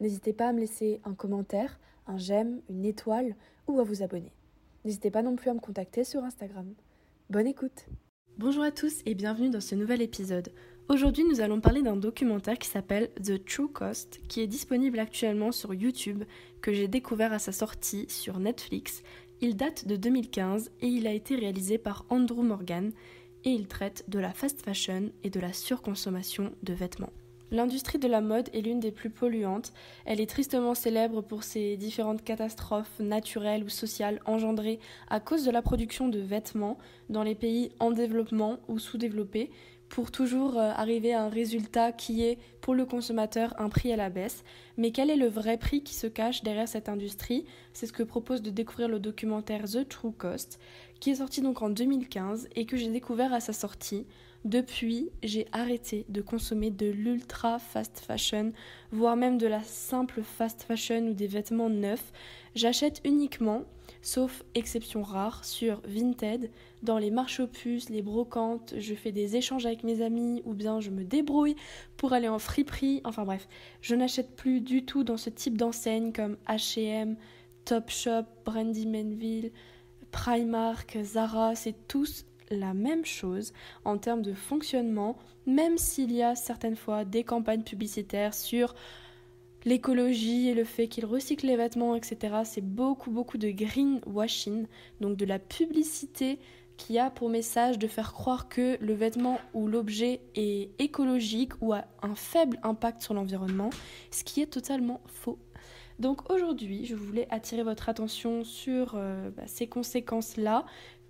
N'hésitez pas à me laisser un commentaire, un j'aime, une étoile ou à vous abonner. N'hésitez pas non plus à me contacter sur Instagram. Bonne écoute Bonjour à tous et bienvenue dans ce nouvel épisode. Aujourd'hui nous allons parler d'un documentaire qui s'appelle The True Cost, qui est disponible actuellement sur YouTube, que j'ai découvert à sa sortie sur Netflix. Il date de 2015 et il a été réalisé par Andrew Morgan et il traite de la fast fashion et de la surconsommation de vêtements. L'industrie de la mode est l'une des plus polluantes. Elle est tristement célèbre pour ses différentes catastrophes naturelles ou sociales engendrées à cause de la production de vêtements dans les pays en développement ou sous-développés pour toujours euh, arriver à un résultat qui est pour le consommateur un prix à la baisse. Mais quel est le vrai prix qui se cache derrière cette industrie? C'est ce que propose de découvrir le documentaire The True Cost, qui est sorti donc en 2015 et que j'ai découvert à sa sortie. Depuis, j'ai arrêté de consommer de l'ultra fast fashion, voire même de la simple fast fashion ou des vêtements neufs. J'achète uniquement, sauf exception rare, sur Vinted, dans les marches aux les brocantes, je fais des échanges avec mes amis ou bien je me débrouille pour aller en friperie. Enfin bref, je n'achète plus du tout dans ce type d'enseigne comme H&M, Topshop, Brandy Manville, Primark, Zara, c'est tous la même chose en termes de fonctionnement, même s'il y a certaines fois des campagnes publicitaires sur l'écologie et le fait qu'ils recyclent les vêtements, etc. C'est beaucoup, beaucoup de greenwashing, donc de la publicité qui a pour message de faire croire que le vêtement ou l'objet est écologique ou a un faible impact sur l'environnement, ce qui est totalement faux. Donc aujourd'hui, je voulais attirer votre attention sur euh, bah, ces conséquences-là,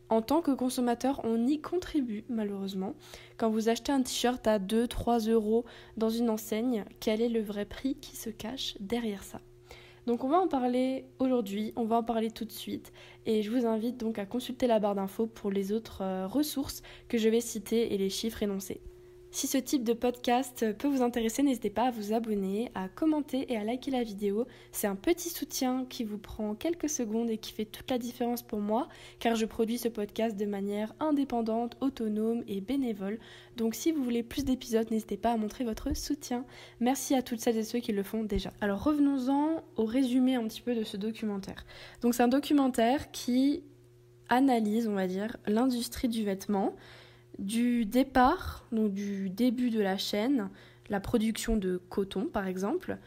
en tant que consommateur, on y contribue malheureusement. Quand vous achetez un t-shirt à 2-3 euros dans une enseigne, quel est le vrai prix qui se cache derrière ça? Donc on va en parler aujourd'hui, on va en parler tout de suite et je vous invite donc à consulter la barre d'infos pour les autres euh, ressources que je vais citer et les chiffres énoncés. Si ce type de podcast peut vous intéresser, n'hésitez pas à vous abonner, à commenter et à liker la vidéo. C'est un petit soutien qui vous prend quelques secondes et qui fait toute la différence pour moi, car je produis ce podcast de manière indépendante, autonome et bénévole. Donc si vous voulez plus d'épisodes, n'hésitez pas à montrer votre soutien. Merci à toutes celles et ceux qui le font déjà. Alors revenons-en au résumé un petit peu de ce documentaire. Donc c'est un documentaire qui analyse, on va dire, l'industrie du vêtement du départ, donc du début de la chaîne, la production de coton par exemple,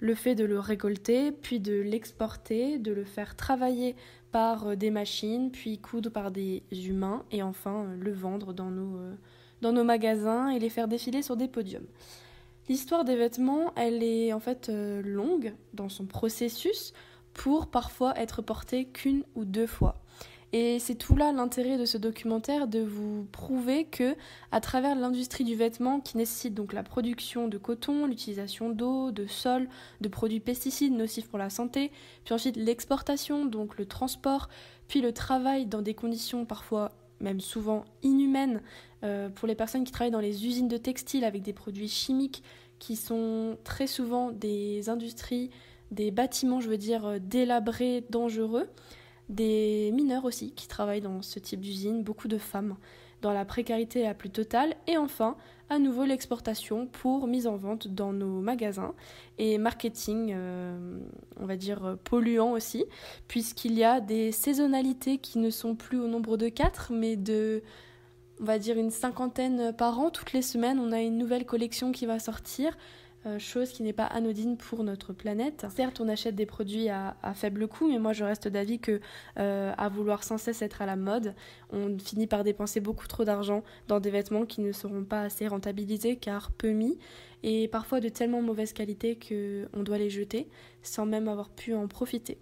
le fait de le récolter, puis de l'exporter, de le faire travailler par euh, des machines, puis coudre par des humains, et enfin euh, le vendre dans nos, euh, dans nos magasins et les faire défiler sur des podiums. L'histoire des vêtements, elle est en fait longue dans son processus pour parfois être portée qu'une ou deux fois. Et c'est tout là l'intérêt de ce documentaire, de vous prouver que, à travers l'industrie du vêtement, qui nécessite donc la production de coton, l'utilisation d'eau, de sol, de produits pesticides nocifs pour la santé, puis ensuite l'exportation, donc le transport, puis le travail dans des conditions parfois même souvent inhumaines euh, pour les personnes qui travaillent dans les usines de textiles avec des produits chimiques qui sont très souvent des industries, des bâtiments, je veux dire, euh, délabrés, dangereux des mineurs aussi qui travaillent dans ce type d'usine, beaucoup de femmes dans la précarité la plus totale. Et enfin à nouveau l'exportation pour mise en vente dans nos magasins et marketing euh, on va dire polluant aussi puisqu'il y a des saisonnalités qui ne sont plus au nombre de quatre mais de on va dire une cinquantaine par an. Toutes les semaines on a une nouvelle collection qui va sortir euh, chose qui n'est pas anodine pour notre planète. Certes, on achète des produits à, faible coût, mais moi je reste d'avis que euh, à vouloir sans cesse être à la mode, on finit par dépenser beaucoup trop d'argent dans des vêtements qui ne seront pas assez rentabilisés car peu mis et parfois de tellement mauvaise qualité qu'on doit les jeter sans même avoir pu en profiter.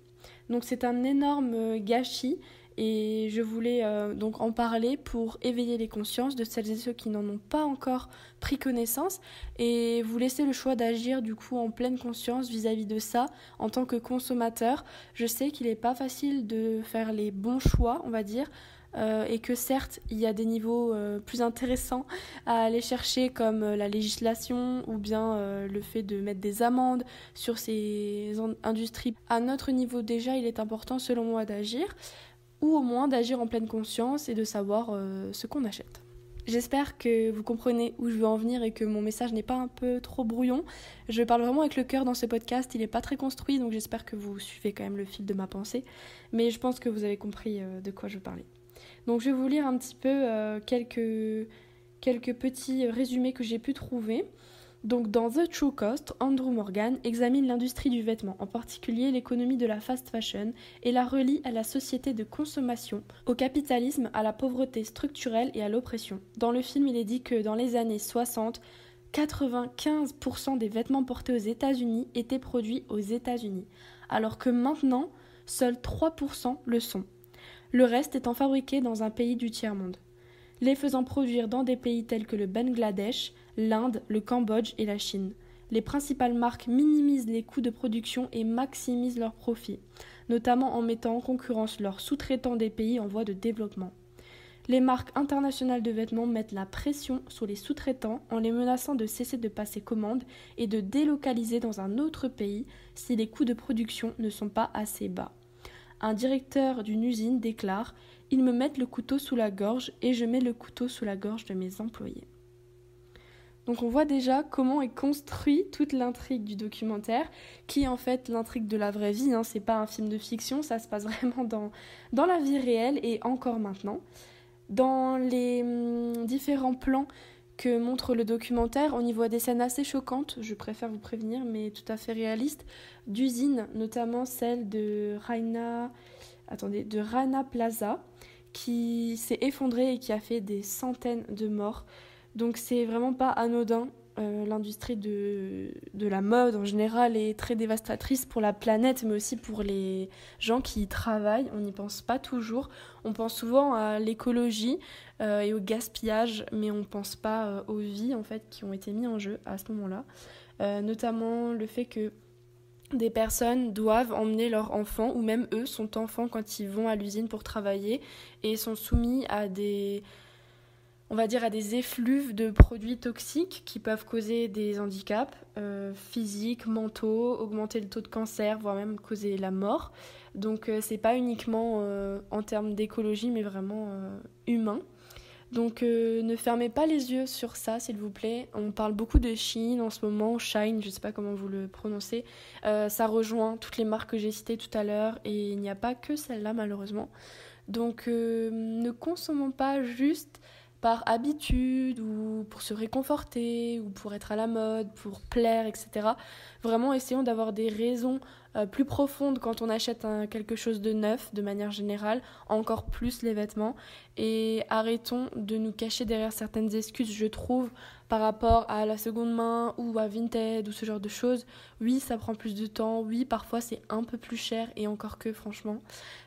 Donc c'est un énorme gâchis Et je voulais euh, donc en parler pour éveiller les consciences de celles et ceux qui n'en ont pas encore pris connaissance et vous laisser le choix d'agir du coup en pleine conscience vis-à-vis de ça en tant que consommateur. Je sais qu'il n'est pas facile de faire les bons choix, on va dire. Euh, et que certes, il y a des niveaux euh, plus intéressants à aller chercher comme la législation ou bien le fait de mettre des amendes sur ces industries. À notre niveau déjà, il est important selon moi d'agir ou au moins d'agir en pleine conscience et de savoir euh, ce qu'on achète. J'espère que vous comprenez où je veux en venir et que mon message n'est pas un peu trop brouillon. Je parle vraiment avec le cœur dans ce podcast, il n'est pas très construit, donc j'espère que vous suivez quand même le fil de ma pensée. Mais je pense que vous avez compris euh, de quoi je parlais. Donc je vais vous lire un petit peu euh, quelques, quelques petits résumés que j'ai pu trouver. Donc dans The True Cost, Andrew Morgan examine l'industrie du vêtement, en particulier l'économie de la fast fashion, et la relie à la société de consommation, au capitalisme, à la pauvreté structurelle et à l'oppression. Dans le film, il est dit que dans les années 60, 95% des vêtements portés aux États-Unis étaient produits aux États-Unis, alors que maintenant, seuls 3% le sont. Le reste étant fabriqué dans un pays du tiers-monde. Les faisant produire dans des pays tels que le Bangladesh, l'Inde, le Cambodge et la Chine. Les principales marques minimisent les coûts de production et maximisent leurs profits, notamment en mettant en concurrence leurs sous-traitants des pays en voie de développement. Les marques internationales de vêtements mettent la pression sur les sous-traitants en les menaçant de cesser de passer commande et de délocaliser dans un autre pays si les coûts de production ne sont pas assez bas. Un directeur d'une usine déclare Ils me mettent le couteau sous la gorge et je mets le couteau sous la gorge de mes employés. Donc on voit déjà comment est construit toute l'intrigue du documentaire, qui en fait l'intrigue de la vraie vie. Hein. C'est pas un film de fiction, ça se passe vraiment dans, la vie réelle et encore maintenant. Dans les hum, différents plans que montre le documentaire, on y voit des scènes assez choquantes, je préfère vous prévenir, mais tout à fait réalistes, d'usines, notamment celle de Raina, de Rana Plaza, qui s'est effondrée et qui a fait des centaines de morts. Donc c'est vraiment pas anodin. Euh, l'industrie de, la mode en général est très dévastatrice pour la planète, mais aussi pour les gens qui y travaillent. On n'y pense pas toujours. On pense souvent à l'écologie euh, et au gaspillage, mais on ne pense pas euh, aux vies en fait qui ont été mises en jeu à ce moment-là. notamment le fait que des personnes doivent emmener leurs enfants, ou même eux sont enfants quand ils vont à l'usine pour travailler, et sont soumis à des on va dire, à des effluves de produits toxiques qui peuvent causer des handicaps euh, physiques, mentaux, augmenter le taux de cancer, voire même causer la mort. Donc euh, c'est pas uniquement euh, en termes d'écologie, mais vraiment humain. Donc ne fermez pas les yeux sur ça, s'il vous plaît. On parle beaucoup de Chine en ce moment, Shine, je sais pas comment vous le prononcez. ça rejoint toutes les marques que j'ai citées tout à l'heure et il n'y a pas que celle-là malheureusement. Donc ne consommons pas juste par habitude ou pour se réconforter ou pour être à la mode, pour plaire, etc. Vraiment, essayons d'avoir des raisons euh, plus profondes quand on achète quelque chose de neuf, de manière générale, encore plus les vêtements. Et arrêtons de nous cacher derrière certaines excuses, je trouve, par rapport à la seconde main ou à Vinted ou ce genre de choses. Oui, ça prend plus de temps, oui, parfois c'est un peu plus cher et encore que, franchement.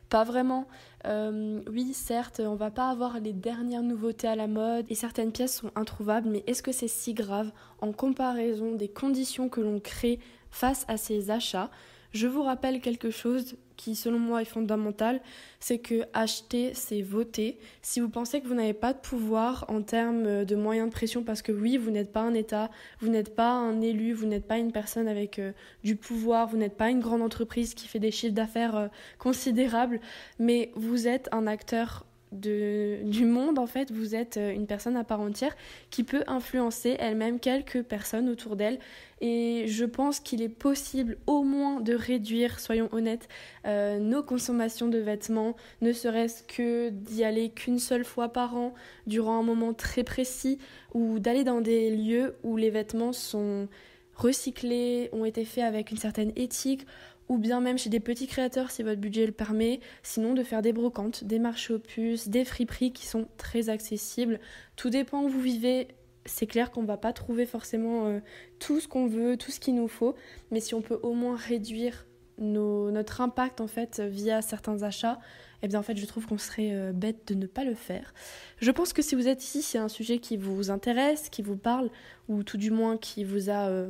Pas vraiment. Euh, oui, certes, on va pas avoir les dernières nouveautés à la mode et certaines pièces sont introuvables, mais est-ce que c'est si grave en comparaison des conditions que l'on crée face à ces achats? Je vous rappelle quelque chose qui, selon moi, est fondamental, c'est que acheter, c'est voter. Si vous pensez que vous n'avez pas de pouvoir en termes de moyens de pression, parce que oui, vous n'êtes pas un État, vous n'êtes pas un élu, vous n'êtes pas une personne avec euh, du pouvoir, vous n'êtes pas une grande entreprise qui fait des chiffres d'affaires euh, considérables, mais vous êtes un acteur du monde, en fait, vous êtes euh, une personne à part entière qui peut influencer elle-même quelques personnes autour d'elle. Et je pense qu'il est possible au moins de réduire, soyons honnêtes, euh, nos consommations de vêtements, ne serait-ce que d'y aller qu'une seule fois par an durant un moment très précis, ou d'aller dans des lieux où les vêtements sont recyclés, ont été faits avec une certaine éthique, ou bien même chez des petits créateurs si votre budget le permet, sinon de faire des brocantes, des marchés aux puces, des friperies qui sont très accessibles. Tout dépend où vous vivez. C'est clair qu'on ne va pas trouver forcément euh, tout ce qu'on veut, tout ce qu'il nous faut, mais si on peut au moins réduire notre impact en fait via certains achats, eh bien en fait je trouve qu'on serait euh, bête de ne pas le faire. Je pense que si vous êtes ici, c'est un sujet qui vous intéresse, qui vous parle, ou tout du moins qui vous a, euh,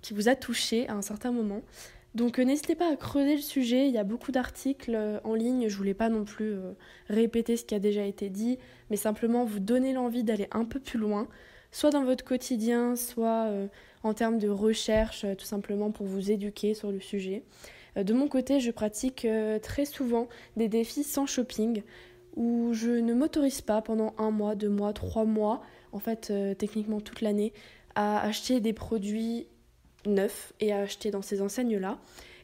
qui vous a touché à un certain moment. Donc euh, n'hésitez pas à creuser le sujet, il y a beaucoup d'articles en ligne, je voulais pas non plus répéter ce qui a déjà été dit, mais simplement vous donner l'envie d'aller un peu plus loin, soit dans votre quotidien, soit en termes de recherche, tout simplement pour vous éduquer sur le sujet. Euh, de mon côté, je pratique euh, très souvent des défis sans shopping où je ne m'autorise pas pendant un mois, deux mois, trois mois, en fait euh, techniquement toute l'année, à acheter des produits neufs et à acheter dans ces enseignes-là.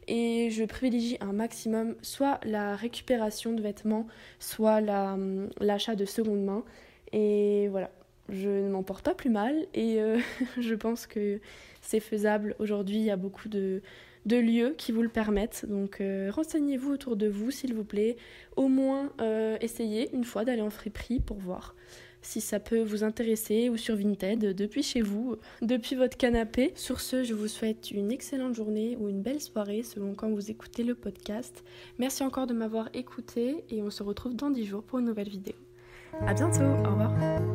Et je privilégie un maximum soit la récupération de vêtements, soit hum, l'achat de seconde main. Et voilà, je ne m'en porte pas plus mal et je pense que c'est faisable. Aujourd'hui, il y a beaucoup de, de lieux qui vous le permettent. Donc euh, renseignez-vous autour de vous, s'il vous plaît. Au moins, euh, essayez une fois d'aller en friperie pour voir si ça peut vous intéresser ou sur Vinted depuis chez vous, depuis votre canapé. Sur ce, je vous souhaite une excellente journée ou une belle soirée selon quand vous écoutez le podcast. Merci encore de m'avoir écouté et on se retrouve dans 10 jours pour une nouvelle vidéo. À bientôt, au revoir.